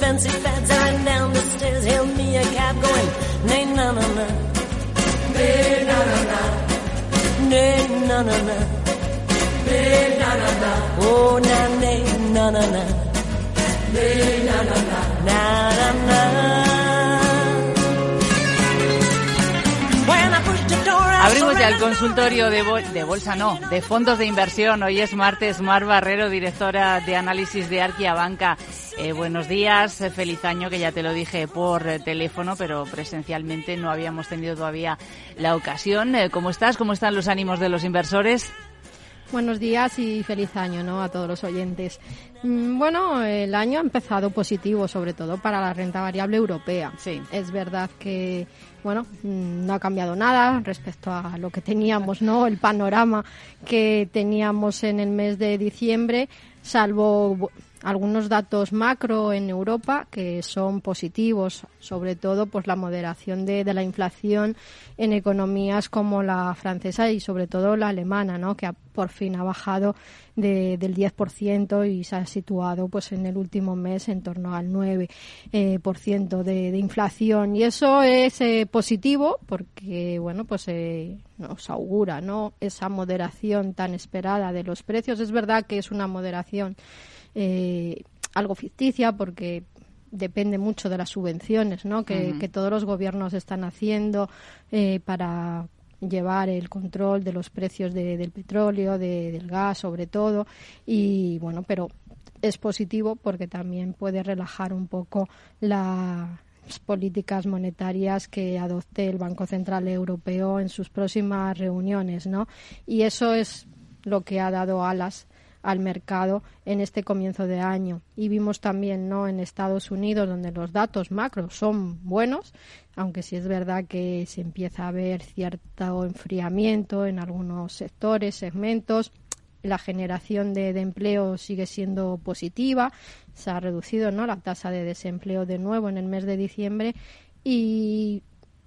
fancy fads. I ran down the stairs, hailed me a cab going, nay, na na na. Na na na. Nay, na na na. Na na na. Oh, na, nay, na na na. Na na na. Na na na. Abrimos ya el consultorio de, de, bolsa, no, de fondos de inversión. Hoy es martes, Mar Barrero, directora de análisis de Arquia Banca. Eh, buenos días, eh, feliz año, que ya te lo dije por eh, teléfono, pero presencialmente no habíamos tenido todavía la ocasión. ¿Cómo estás? ¿Cómo están los ánimos de los inversores? Buenos días y feliz año ¿no? a todos los oyentes. Mm, bueno, el año ha empezado positivo, sobre todo para la renta variable europea. Sí. Es verdad que bueno, mm, no ha cambiado nada respecto a lo que teníamos, ¿no? El panorama que teníamos en el mes de diciembre, salvo algunos datos macro en Europa que son positivos, sobre todo pues la moderación de, de, la inflación en economías como la francesa y sobre todo la alemana, ¿no? que ha, por fin ha bajado de, del 10% y se ha situado pues en el último mes en torno al 9% eh, por ciento de, de, inflación. Y eso es eh, positivo porque bueno pues eh, nos augura no esa moderación tan esperada de los precios. Es verdad que es una moderación eh, algo ficticia porque depende mucho de las subvenciones ¿no? que, uh -huh. que todos los gobiernos están haciendo eh, para llevar el control de los precios de, del petróleo, de, del gas sobre todo y bueno, pero es positivo porque también puede relajar un poco la, las políticas monetarias que adopte el Banco Central Europeo en sus próximas reuniones, ¿no? Y eso es lo que ha dado alas al mercado en este comienzo de año. Y vimos también ¿no? en Estados Unidos, donde los datos macro son buenos, aunque sí es verdad que se empieza a ver cierto enfriamiento en algunos sectores, segmentos. La generación de, de empleo sigue siendo positiva, se ha reducido ¿no? la tasa de desempleo de nuevo en el mes de diciembre y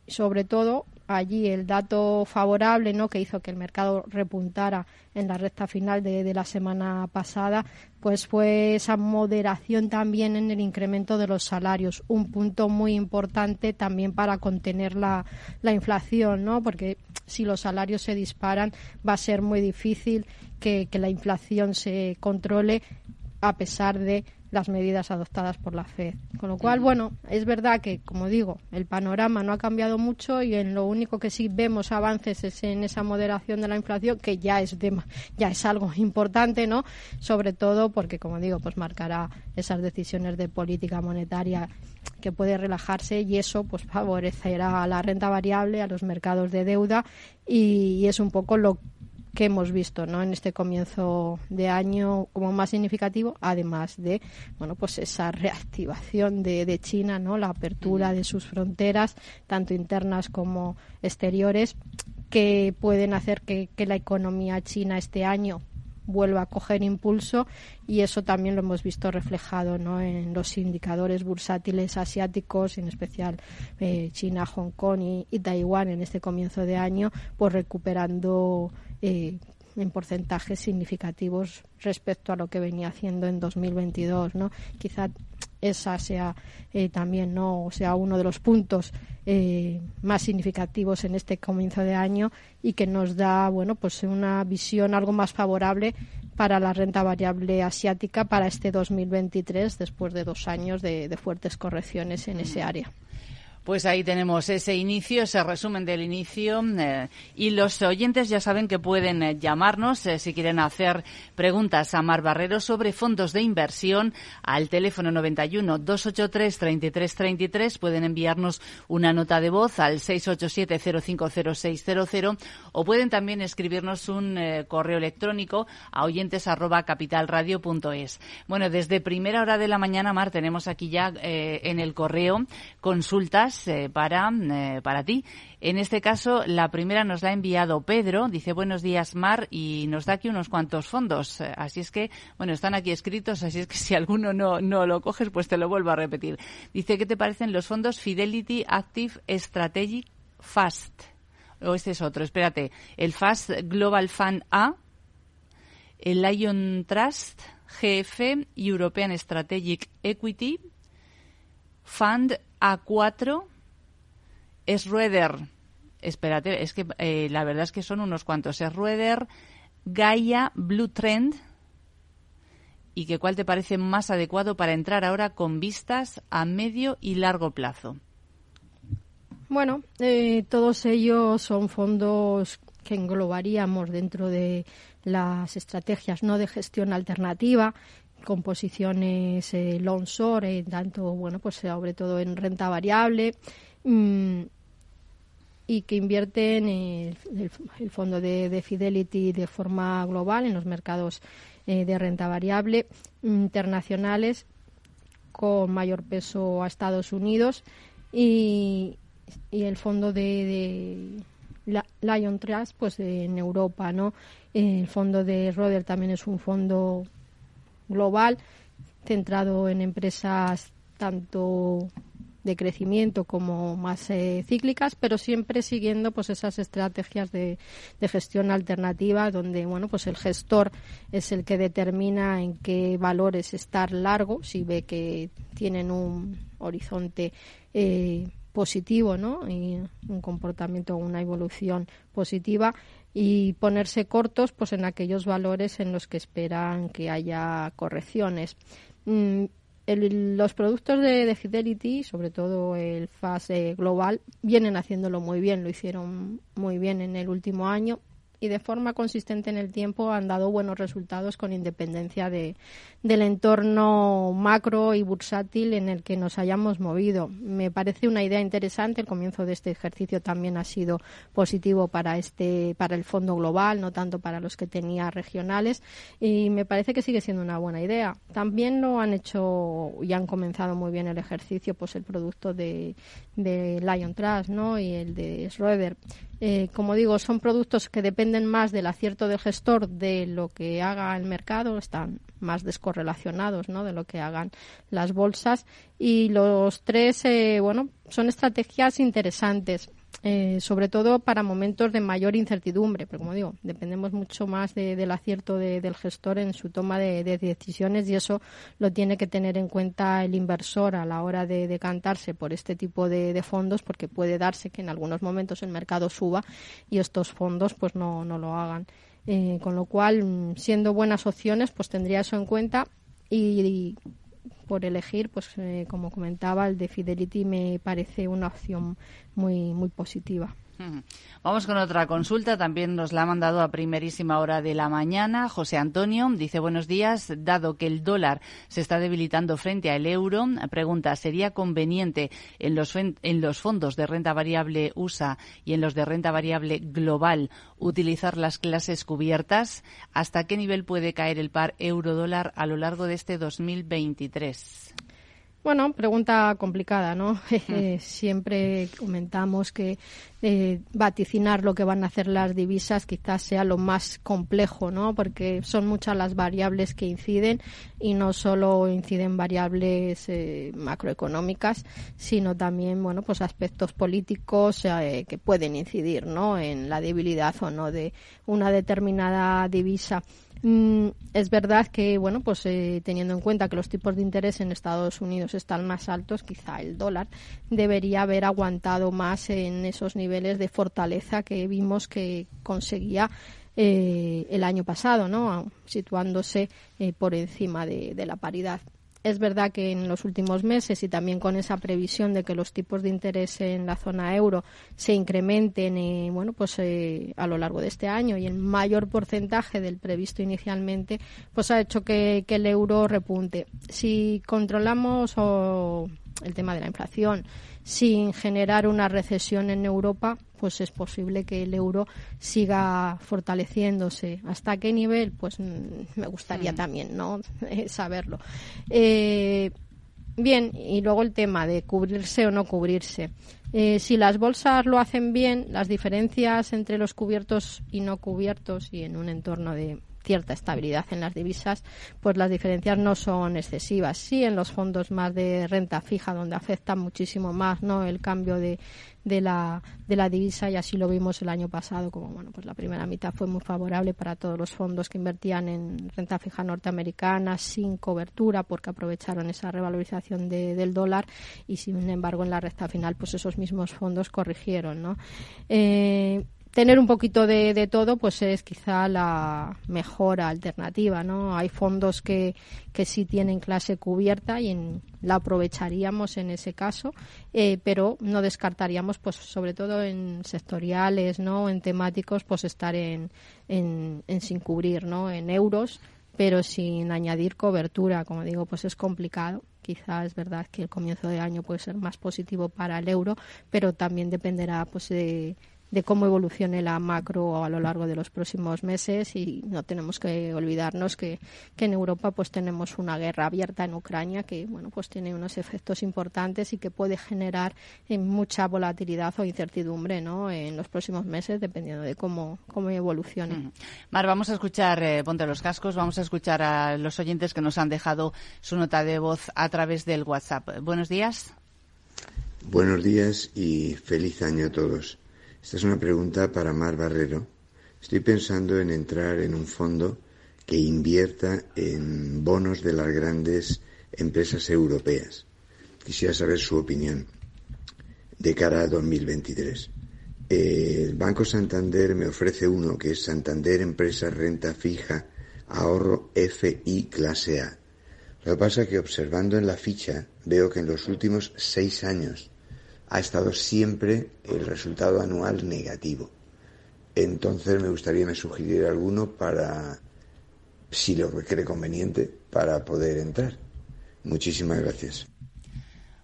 sobre todo allí el dato favorable ¿no? que hizo que el mercado repuntara en la recta final de, de, la semana pasada, pues fue esa moderación también en el incremento de los salarios, un punto muy importante también para contener la, la inflación, ¿no? porque si los salarios se disparan va a ser muy difícil que, que la inflación se controle a pesar de las medidas adoptadas por la FED. Con lo cual, bueno, es verdad que, como digo, el panorama no ha cambiado mucho y en lo único que sí vemos avances es en esa moderación de la inflación, que ya es de, ya es algo importante, ¿no? Sobre todo porque, como digo, pues marcará esas decisiones de política monetaria que puede relajarse y eso pues favorecerá a la renta variable, a los mercados de deuda y, y es un poco lo que hemos visto ¿no? en este comienzo de año como más significativo, además de bueno pues esa reactivación de, de China, ¿no? la apertura de sus fronteras, tanto internas como exteriores, que pueden hacer que, que la economía china este año vuelva a coger impulso y eso también lo hemos visto reflejado ¿no? en los indicadores bursátiles asiáticos, en especial eh, China, Hong Kong y, Taiwán en este comienzo de año, pues recuperando eh, en porcentajes significativos respecto a lo que venía haciendo en 2022, ¿no? Quizá esa sea eh, también no o sea uno de los puntos eh, más significativos en este comienzo de año y que nos da bueno pues una visión algo más favorable para la renta variable asiática para este 2023 después de dos años de, de fuertes correcciones en ese área. Pues ahí tenemos ese inicio, ese resumen del inicio. Eh, y los oyentes ya saben que pueden eh, llamarnos eh, si quieren hacer preguntas a Mar Barrero sobre fondos de inversión al teléfono 91 283 3333. Pueden enviarnos una nota de voz al 687 050600 o pueden también escribirnos un correo electrónico a oyentes arroba capitalradio.es. Bueno, desde primera hora de la mañana, Mar, tenemos aquí ya en el correo consultas eh, para, eh, para ti. En este caso, la primera nos la ha enviado Pedro. Dice, buenos días, Mar, y nos da aquí unos cuantos fondos. Eh, así es que, bueno, están aquí escritos, así es que si alguno no, no lo coges, pues te lo vuelvo a repetir. Dice, ¿qué te parecen los fondos Fidelity Active Strategic Fast? O este es otro, espérate. El Fast Global Fund A, el Lion Trust, GF, European Strategic Equity, Fund A4, Schroeder. Espérate, es que eh, la verdad es que son unos cuantos. Schroeder, Gaia, Blue Trend. ¿Y que cuál te parece más adecuado para entrar ahora con vistas a medio y largo plazo? Bueno, eh, todos ellos son fondos que englobaríamos dentro de las estrategias no de gestión alternativa con posiciones eh, long short, eh, tanto bueno pues sobre todo en renta variable mm, y que invierten el, el, fondo de, de, Fidelity de forma global en los mercados eh, de renta variable internacionales con mayor peso a Estados Unidos y, y el fondo de, de Lion Trust pues en Europa no el fondo de Roder también es un fondo global centrado en empresas tanto de crecimiento como más eh, cíclicas, pero siempre siguiendo pues esas estrategias de, de, gestión alternativa donde bueno pues el gestor es el que determina en qué valores estar largo si ve que tienen un horizonte eh, positivo, ¿no? Y un comportamiento, una evolución positiva y ponerse cortos pues en aquellos valores en los que esperan que haya correcciones. Mm, los productos de, de, Fidelity, sobre todo el fase global, vienen haciéndolo muy bien, lo hicieron muy bien en el último año y de forma consistente en el tiempo han dado buenos resultados con independencia de, del entorno macro y bursátil en el que nos hayamos movido. Me parece una idea interesante. El comienzo de este ejercicio también ha sido positivo para este, para el fondo global, no tanto para los que tenía regionales. Y me parece que sigue siendo una buena idea. También lo han hecho y han comenzado muy bien el ejercicio, pues el producto de, de Lion Trust, ¿no? Y el de Schroeder. Eh, como digo, son productos que dependen más del acierto del gestor de lo que haga el mercado, están más descorrelacionados ¿no? de lo que hagan las bolsas. Y los tres, eh, bueno, son estrategias interesantes. Eh, sobre todo para momentos de mayor incertidumbre, pero como digo, dependemos mucho más de, del acierto de, del gestor en su toma de, de, decisiones y eso lo tiene que tener en cuenta el inversor a la hora de decantarse por este tipo de, fondos, porque puede darse que en algunos momentos el mercado suba y estos fondos pues no, no lo hagan. Eh, con lo cual, siendo buenas opciones, pues tendría eso en cuenta y por elegir, pues eh, como comentaba, el de Fidelity me parece una opción muy, muy positiva. Vamos con otra consulta. También nos la ha mandado a primerísima hora de la mañana. José Antonio dice buenos días. Dado que el dólar se está debilitando frente al euro, pregunta, ¿sería conveniente en los, en los fondos de renta variable USA y en los de renta variable global utilizar las clases cubiertas? ¿Hasta qué nivel puede caer el par euro-dólar a lo largo de este 2023? Bueno, pregunta complicada, ¿no? Mm. Siempre comentamos que eh, vaticinar lo que van a hacer las divisas quizás sea lo más complejo, ¿no? Porque son muchas las variables que inciden y no solo inciden variables eh, macroeconómicas, sino también, bueno, pues aspectos políticos eh, que pueden incidir, ¿no? En la debilidad o no de una determinada divisa. Mm, es verdad que, bueno, pues eh, teniendo en cuenta que los tipos de interés en Estados Unidos están más altos, quizá el dólar debería haber aguantado más en esos niveles de fortaleza que vimos que conseguía eh, el año pasado, ¿no? Situándose eh, por encima de la paridad. Es verdad que en los últimos meses y también con esa previsión de que los tipos de interés en la zona euro se incrementen eh, bueno, pues, eh, a lo largo de este año y el mayor porcentaje del previsto inicialmente, pues ha hecho que, que el euro repunte. Si controlamos el tema de la inflación sin generar una recesión en Europa, pues es posible que el euro siga fortaleciéndose. ¿Hasta qué nivel? Pues mm, me gustaría mm. también no saberlo. Eh, Bien, y luego el tema de cubrirse o no cubrirse. Eh, si las bolsas lo hacen bien, las diferencias entre los cubiertos y no cubiertos y en un entorno de cierta estabilidad en las divisas, pues las diferencias no son excesivas. Sí, en los fondos más de renta fija, donde afecta muchísimo más no el cambio de, de, la, de la divisa, y así lo vimos el año pasado, como bueno, pues la primera mitad fue muy favorable para todos los fondos que invertían en renta fija norteamericana sin cobertura, porque aprovecharon esa revalorización del dólar, y sin embargo en la recta final, pues esos mismos fondos corrigieron, ¿no? Eh, tener un poquito de, todo pues es quizá la mejor alternativa no hay fondos que, que sí tienen clase cubierta y la aprovecharíamos en ese caso eh, pero no descartaríamos pues sobre todo en sectoriales no en temáticos pues estar en, en, en sin cubrir no en euros pero sin añadir cobertura. Como digo pues es complicado. Quizá es verdad que el comienzo de año puede ser más positivo para el euro pero también dependerá pues de de cómo evolucione la macro a lo largo de los próximos meses y no tenemos que olvidarnos que, que en Europa pues tenemos una guerra abierta en Ucrania que bueno pues tiene unos efectos importantes y que puede generar eh, mucha volatilidad o incertidumbre ¿no? en los próximos meses dependiendo de cómo, cómo evolucione. Mar, vamos a escuchar, eh, ponte los cascos, vamos a escuchar a los oyentes que nos han dejado su nota de voz a través del WhatsApp. Buenos días. Buenos días y feliz año a todos. Esta es una pregunta para Mar Barrero. Estoy pensando en entrar en un fondo que invierta en bonos de las grandes empresas europeas. Quisiera saber su opinión de cara a 2023. El Banco Santander me ofrece uno que es Santander Empresa Renta Fija Ahorro FI Clase A. Lo que pasa es que observando en la ficha veo que en los últimos seis años ha estado siempre el resultado anual negativo. Entonces me gustaría me sugerir alguno para, si lo requiere conveniente, para poder entrar. Muchísimas gracias.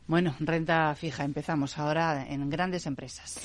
Bueno, renta fija. Empezamos ahora en grandes empresas.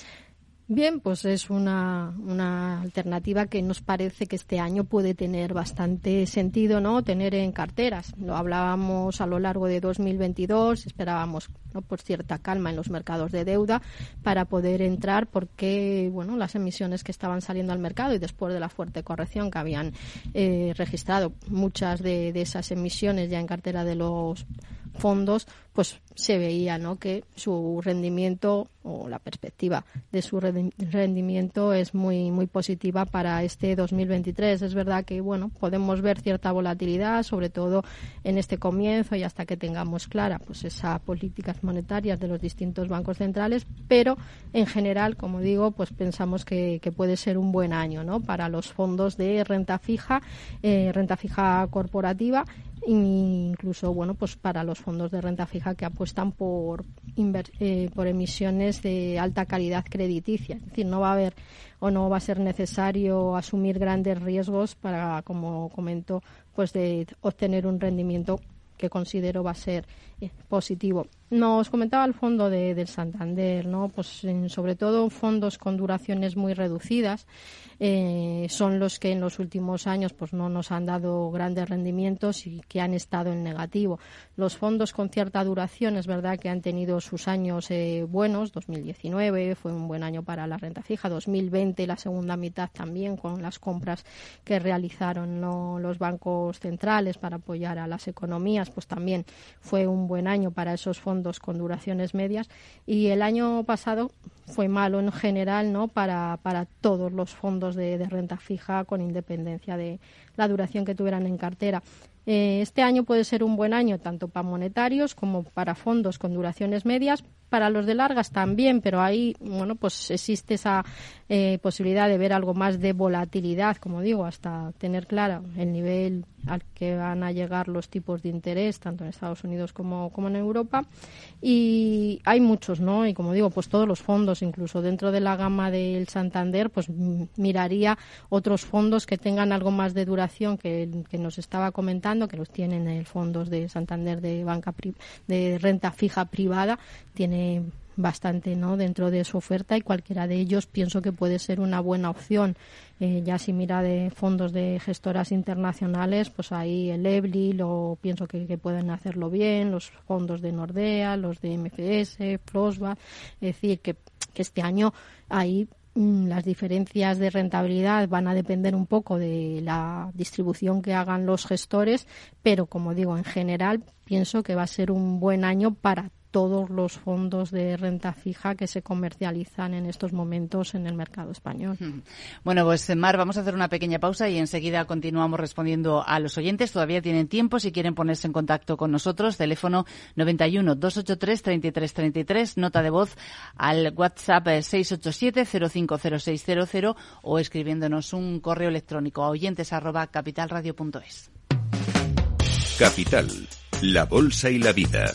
Bien, pues es una, una, alternativa que nos parece que este año puede tener bastante sentido, ¿no? Tener en carteras. Lo hablábamos a lo largo de 2022, esperábamos ¿no? por cierta calma en los mercados de deuda para poder entrar porque, bueno, las emisiones que estaban saliendo al mercado y después de la fuerte corrección que habían eh, registrado muchas de, de esas emisiones ya en cartera de los fondos, pues se veía ¿no? que su rendimiento o la perspectiva de su rendimiento es muy muy positiva para este 2023. Es verdad que bueno podemos ver cierta volatilidad, sobre todo en este comienzo y hasta que tengamos clara pues esas políticas monetarias de los distintos bancos centrales, pero en general, como digo, pues pensamos que, puede ser un buen año ¿no? para los fondos de renta fija, eh, renta fija corporativa incluso bueno pues para los fondos de renta fija que apuestan por eh, por emisiones de alta calidad crediticia. Es decir no va a haber o no va a ser necesario asumir grandes riesgos para como comento pues de obtener un rendimiento que considero va a ser eh, positivo. Nos comentaba el fondo de, del Santander, ¿no? Pues sobre todo fondos con duraciones muy reducidas eh, son los que en los últimos años pues no nos han dado grandes rendimientos y que han estado en negativo. Los fondos con cierta duración es verdad que han tenido sus años eh, buenos. 2019 fue un buen año para la renta fija. 2020 la segunda mitad también con las compras que realizaron los bancos centrales para apoyar a las economías, pues también fue un buen año para esos fondos con duraciones medias y el año pasado fue malo en general no para, para todos los fondos de, de renta fija con independencia de la duración que tuvieran en cartera. Eh, este año puede ser un buen año tanto para monetarios como para fondos con duraciones medias, para los de largas también, pero ahí, bueno, pues existe esa eh, posibilidad de ver algo más de volatilidad, como digo, hasta tener claro el nivel al que van a llegar los tipos de interés, tanto en Estados Unidos como, como en Europa. Y hay muchos, ¿no? Y como digo, pues todos los fondos, incluso dentro de la gama del Santander, pues miraría otros fondos que tengan algo más de duración que, que nos estaba comentando, que los tienen en fondos de Santander de banca de renta fija privada, tiene bastante no dentro de su oferta y cualquiera de ellos pienso que puede ser una buena opción. Eh, ya si mira de fondos de gestoras internacionales pues ahí el EBLI lo pienso que, pueden hacerlo bien los fondos de Nordea los de MFS Prosba es decir que, que este año ahí las diferencias de rentabilidad van a depender un poco de la distribución que hagan los gestores, pero como digo, en general pienso que va a ser un buen año para todos los fondos de renta fija que se comercializan en estos momentos en el mercado español. Bueno, pues Mar, vamos a hacer una pequeña pausa y enseguida continuamos respondiendo a los oyentes. Todavía tienen tiempo si quieren ponerse en contacto con nosotros. Teléfono 91 283 3333, nota de voz al WhatsApp 687 050600 o escribiéndonos un correo electrónico a oyentes arroba capitalradio.es. Capital, la bolsa y la vida.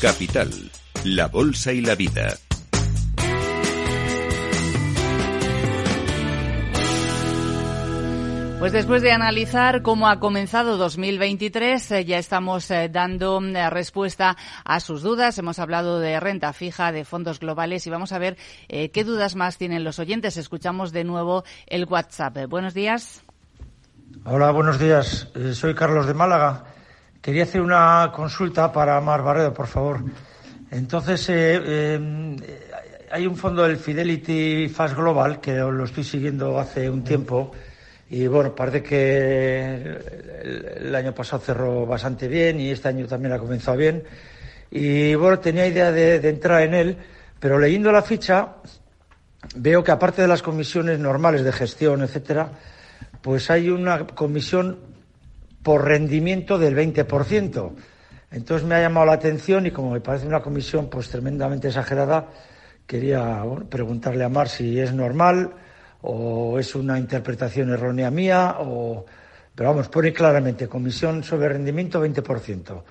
Capital, la Bolsa y la Vida. Pues después de analizar cómo ha comenzado 2023, eh, ya estamos eh, dando eh, respuesta a sus dudas. Hemos hablado de renta fija, de fondos globales y vamos a ver qué dudas más tienen los oyentes. Escuchamos de nuevo el WhatsApp. buenos días. Hola, buenos días. soy Carlos de Málaga. Quería hacer una consulta para Mar Barredo, por favor. Entonces, eh, eh, hay un fondo del Fidelity Fast Global que lo estoy siguiendo hace un tiempo y bueno, parece que el, año pasado cerró bastante bien y este año también ha comenzado bien. Y bueno, tenía idea de, de entrar en él, pero leyendo la ficha veo que aparte de las comisiones normales de gestión, etcétera, pues hay una comisión por rendimiento del 20%. Entonces me ha llamado la atención y como me parece una comisión pues tremendamente exagerada, quería preguntarle a Mar si es normal o es una interpretación errónea mía o pero vamos, pone claramente comisión sobre rendimiento 20%.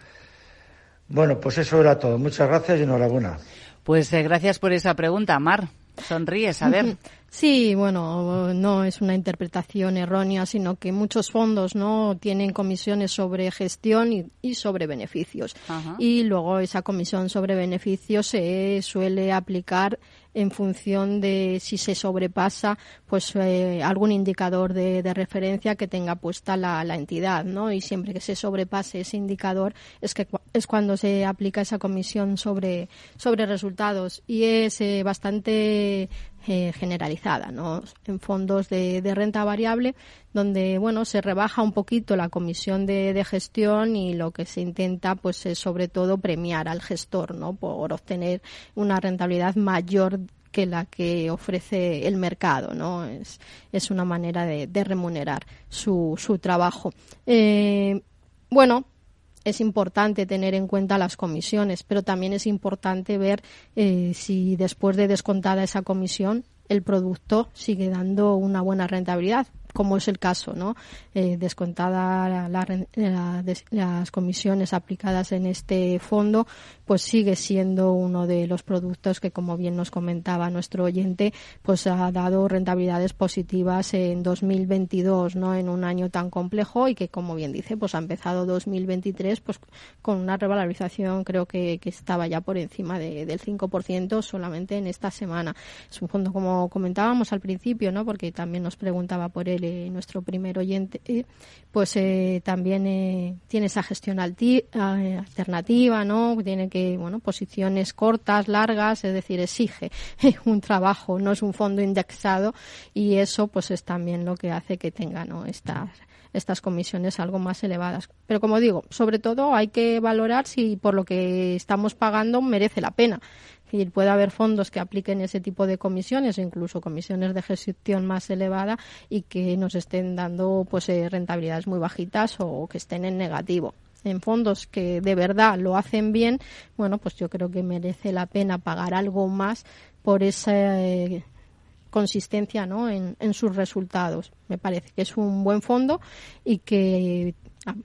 Bueno, pues eso era todo. Muchas gracias y enhorabuena. Pues eh, gracias por esa pregunta, Mar. Sonríes, a ver. Sí, bueno, no es una interpretación errónea, sino que muchos fondos no tienen comisiones sobre gestión y, sobre beneficios. Y luego esa comisión sobre beneficios se suele aplicar en función de si se sobrepasa pues eh, algún indicador de, referencia que tenga puesta la, entidad, ¿no? Y siempre que se sobrepase ese indicador es que es cuando se aplica esa comisión sobre sobre resultados y es eh, bastante eh, generalizada, ¿no? En fondos de, renta variable, donde, bueno, se rebaja un poquito la comisión de, gestión y lo que se intenta, pues, es sobre todo premiar al gestor, ¿no? Por obtener una rentabilidad mayor que la que ofrece el mercado, ¿no? Es, es una manera de, de remunerar su, su trabajo. Eh, bueno, es importante tener en cuenta las comisiones, pero también es importante ver eh, si después de descontada esa comisión el producto sigue dando una buena rentabilidad, como es el caso, ¿no? Eh, descontada las comisiones aplicadas en este fondo, pues sigue siendo uno de los productos que, como bien nos comentaba nuestro oyente, pues ha dado rentabilidades positivas en 2022, ¿no? En un año tan complejo y que, como bien dice, pues ha empezado 2023 pues con una revalorización creo que, que estaba ya por encima de, del 5% solamente en esta semana. Es un fondo, como comentábamos al principio, ¿no? Porque también nos preguntaba por él de nuestro primer oyente, eh, pues eh, también eh, tiene esa gestión alternativa, ¿no? Tiene que, bueno, posiciones cortas, largas, es decir, exige un trabajo, no es un fondo indexado y eso pues es también lo que hace que tenga, ¿no? Estas estas comisiones algo más elevadas. Pero como digo, sobre todo hay que valorar si por lo que estamos pagando merece la pena. Y puede haber fondos que apliquen ese tipo de comisiones, incluso comisiones de gestión más elevada y que nos estén dando pues eh, rentabilidades muy bajitas o que estén en negativo en fondos que de verdad lo hacen bien, bueno, pues yo creo que merece la pena pagar algo más por esa eh, consistencia ¿no? en, sus resultados. Me parece que es un buen fondo y que ah,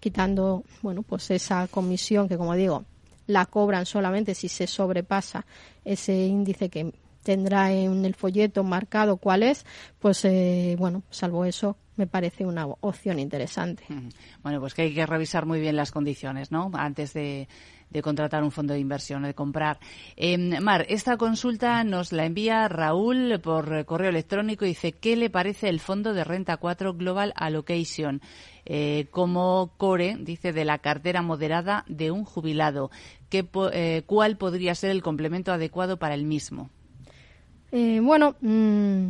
quitando bueno pues esa comisión que como digo la cobran solamente si se sobrepasa ese índice que tendrá en el folleto marcado cuál es, pues eh, bueno, salvo eso, me parece una opción interesante. Bueno, pues que hay que revisar muy bien las condiciones, ¿no? Antes de, contratar un fondo de inversión o de comprar. Em, Mar, esta consulta nos la envía Raúl por correo electrónico y dice, ¿qué le parece el fondo de renta 4 Global Allocation? Eh, como core, dice, de la cartera moderada de un jubilado. ¿Qué, eh, ¿Cuál podría ser el complemento adecuado para el mismo? Eh, bueno, mm,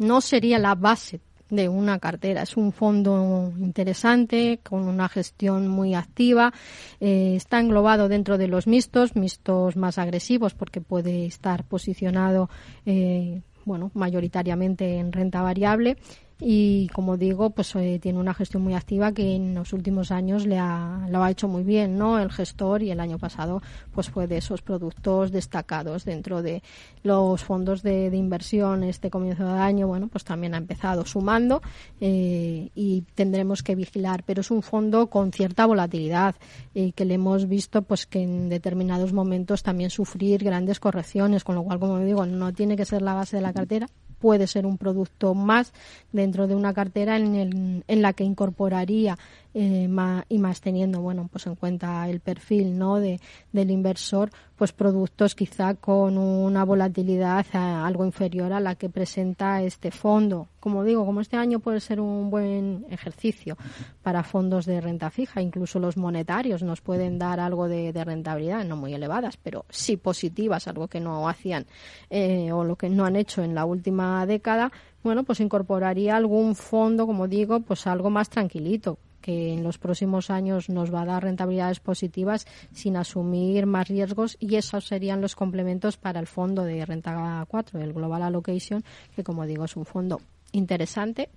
no sería la base de una cartera. Es un fondo interesante, con una gestión muy activa. Eh, está englobado dentro de los mixtos, mixtos más agresivos, porque puede estar posicionado, eh, bueno, mayoritariamente en renta variable y como digo pues eh, tiene una gestión muy activa que en los últimos años le ha, lo ha hecho muy bien no el gestor y el año pasado pues fue de esos productos destacados dentro de los fondos de, inversión este comienzo de año. Bueno pues también ha empezado sumando eh, y tendremos que vigilar. Pero es un fondo con cierta volatilidad y que le hemos visto pues que en determinados momentos también sufrir grandes correcciones. Con lo cual como digo no tiene que ser la base de la cartera puede ser un producto más dentro de una cartera en, en la que incorporaría eh, y más teniendo bueno pues en cuenta el perfil no de, del inversor pues productos quizá con una volatilidad algo inferior a la que presenta este fondo. Como digo como este año puede ser un buen ejercicio para fondos de renta fija incluso los monetarios nos pueden dar algo de, rentabilidad no muy elevadas pero sí positivas algo que no hacían eh, o lo que no han hecho en la última década bueno, pues incorporaría algún fondo, como digo, pues algo más tranquilito, que en los próximos años nos va a dar rentabilidades positivas sin asumir más riesgos y esos serían los complementos para el fondo de renta 4, el Global Allocation, que como digo es un fondo interesante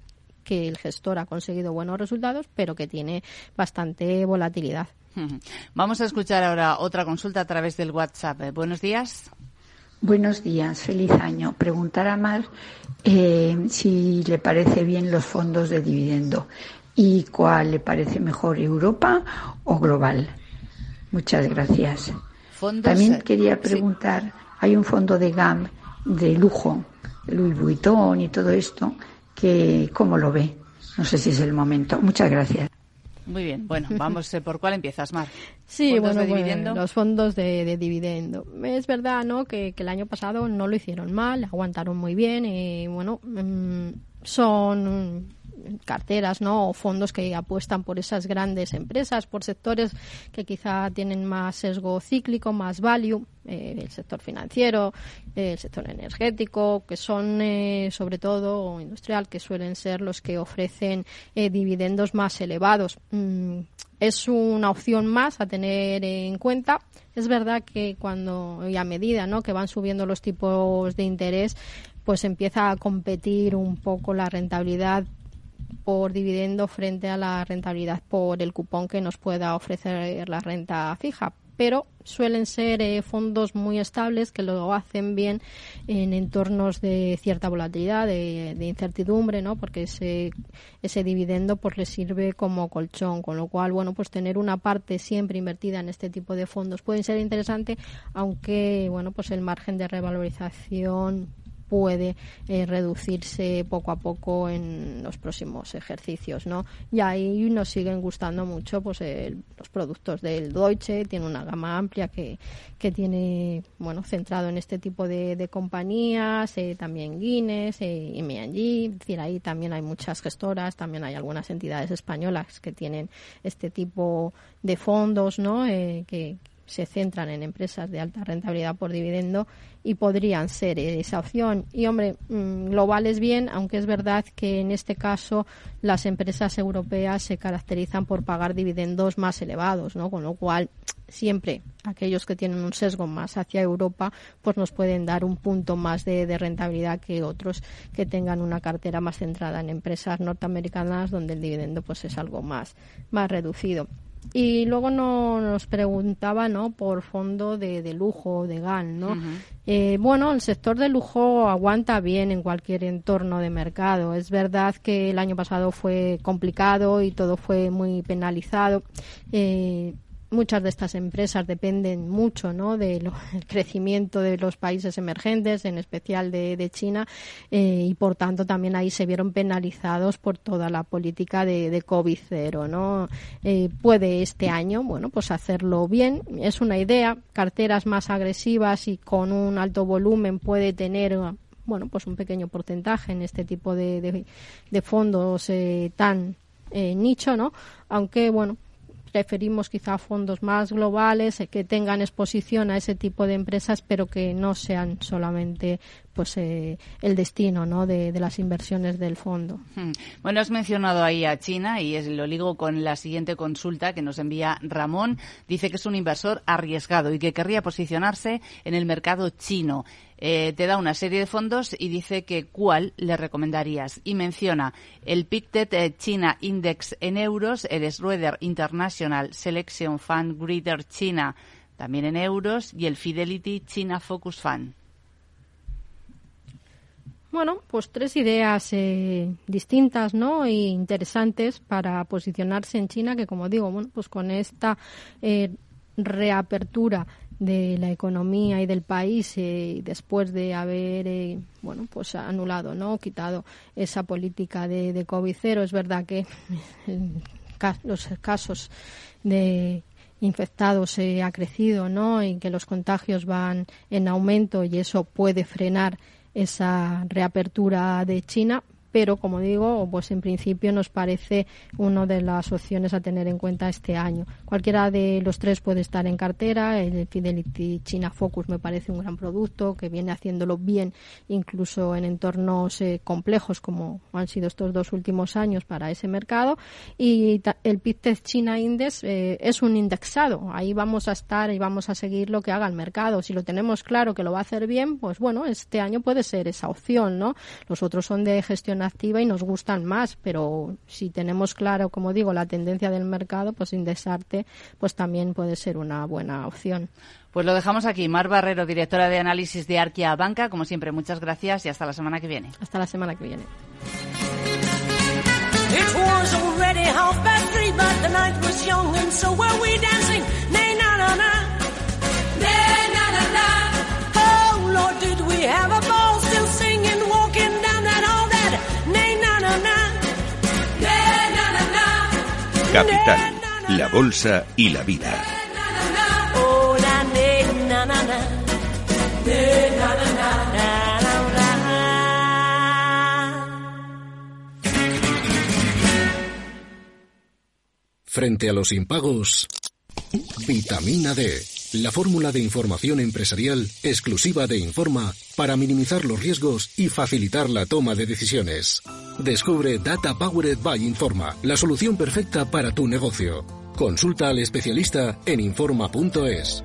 que el gestor ha conseguido buenos resultados, pero que tiene bastante volatilidad. Vamos a escuchar ahora otra consulta a través del WhatsApp. Eh, buenos días. Buenos días, feliz año. Preguntar a Mar eh, si le parece bien los fondos de dividendo y cuál le parece mejor, Europa o global. Muchas gracias. También quería preguntar, hay un fondo de GAM de lujo, Louis Vuitton y todo esto, que ¿cómo lo ve? No sé si es el momento. Muchas gracias. Muy bien, bueno, vamos eh, por cuál empiezas, Mar. Sí, bueno, los fondos de, dividendo. Es verdad, ¿no? Que, el año pasado no lo hicieron mal, aguantaron muy bien y bueno, mm, son carteras ¿no? o fondos que apuestan por esas grandes empresas, por sectores que quizá tienen más sesgo cíclico, más value, eh, el sector financiero, el sector energético, que son eh, sobre todo industrial, que suelen ser los que ofrecen eh, dividendos más elevados. Mm, es una opción más a tener en cuenta. Es verdad que cuando y a medida ¿no? que van subiendo los tipos de interés, pues empieza a competir un poco la rentabilidad por dividendo frente a la rentabilidad por el cupón que nos pueda ofrecer la renta fija. Pero suelen ser eh, fondos muy estables que lo hacen bien en entornos de cierta volatilidad, de, incertidumbre, ¿no? Porque ese, ese dividendo pues le sirve como colchón, con lo cual, bueno, pues tener una parte siempre invertida en este tipo de fondos puede ser interesante, aunque, bueno, pues el margen de revalorización puede eh, reducirse poco a poco en los próximos ejercicios, ¿no? Y ahí nos siguen gustando mucho pues los productos del Deutsche, tiene una gama amplia que, que tiene, bueno, centrado en este tipo de, compañías, eh, también Guinness, eh, M&G, es decir, ahí también hay muchas gestoras, también hay algunas entidades españolas que tienen este tipo de fondos, ¿no? Eh, que, se centran en empresas de alta rentabilidad por dividendo y podrían ser esa opción. Y hombre, mm, global es bien, aunque es verdad que en este caso las empresas europeas se caracterizan por pagar dividendos más elevados, ¿no? Con lo cual siempre aquellos que tienen un sesgo más hacia Europa, pues nos pueden dar un punto más de, de, rentabilidad que otros que tengan una cartera más centrada en empresas norteamericanas donde el dividendo pues es algo más, más reducido. Y luego no, nos preguntaba ¿no? por fondo de, de lujo, de GAN. ¿no? eh, bueno, el sector de lujo aguanta bien en cualquier entorno de mercado. Es verdad que el año pasado fue complicado y todo fue muy penalizado. Eh, muchas de estas empresas dependen mucho ¿no? del crecimiento de los países emergentes, en especial de, China, eh, y por tanto también ahí se vieron penalizados por toda la política de, COVID cero. ¿no? Eh, puede este año bueno, pues hacerlo bien, es una idea, carteras más agresivas y con un alto volumen puede tener bueno, pues un pequeño porcentaje en este tipo de, fondos eh, tan nicho, ¿no? Aunque, bueno, preferimos quizá fondos más globales eh, que tengan exposición a ese tipo de empresas, pero que no sean solamente pues eh, el destino ¿no? de, las inversiones del fondo. Hmm. Bueno, has mencionado ahí a China y es, lo ligo con la siguiente consulta que nos envía Ramón. Dice que es un inversor arriesgado y que querría posicionarse en el mercado chino. Eh, te da una serie de fondos y dice que cuál le recomendarías. Y menciona el Pictet eh, China Index en euros, el Schroeder International Selection Fund Greater China también en euros y el Fidelity China Focus Fund. Bueno, pues tres ideas eh, distintas, ¿no? E interesantes para posicionarse en China, que como digo, bueno, pues con esta eh, reapertura de la economía y del país eh, después de haber bueno pues anulado no quitado esa política de, de covid cero es verdad que los casos de infectados ha crecido no y que los contagios van en aumento y eso puede frenar esa reapertura de China, pero como digo, pues en principio nos parece una de las opciones a tener en cuenta este año. Cualquiera de los tres puede estar en cartera. El Fidelity China Focus me parece un gran producto que viene haciéndolo bien, incluso en entornos eh, complejos como han sido estos dos últimos años para ese mercado. Y el PITES China Index eh, es un indexado. Ahí vamos a estar y vamos a seguir lo que haga el mercado. Si lo tenemos claro que lo va a hacer bien, pues bueno, este año puede ser esa opción, ¿no? Los otros son de gestión activa y nos gustan más, pero si tenemos claro, como digo, la tendencia del mercado, pues indexarte pues también puede ser una buena opción. Pues lo dejamos aquí. Mar Barrero, directora de análisis de Arquia Banca. Como siempre, muchas gracias y hasta la semana que viene. Hasta la semana que viene. Capital, la bolsa y la vida. Frente a los impagos, vitamina D la fórmula de información empresarial exclusiva de Informa para minimizar los riesgos y facilitar la toma de decisiones. Descubre Data Powered by Informa, la solución perfecta para tu negocio. Consulta al especialista en Informa.es.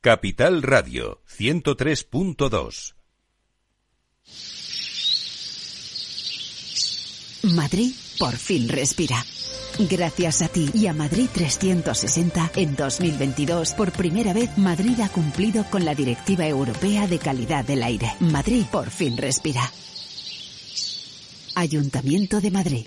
Capital Radio 103.2 Madrid por fin respira. Gracias a ti y a Madrid 360, en 2022, por primera vez, Madrid ha cumplido con la Directiva Europea de Calidad del Aire. Madrid por fin respira. Ayuntamiento de Madrid.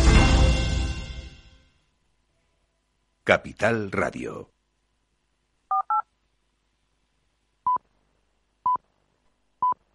Capital Radio.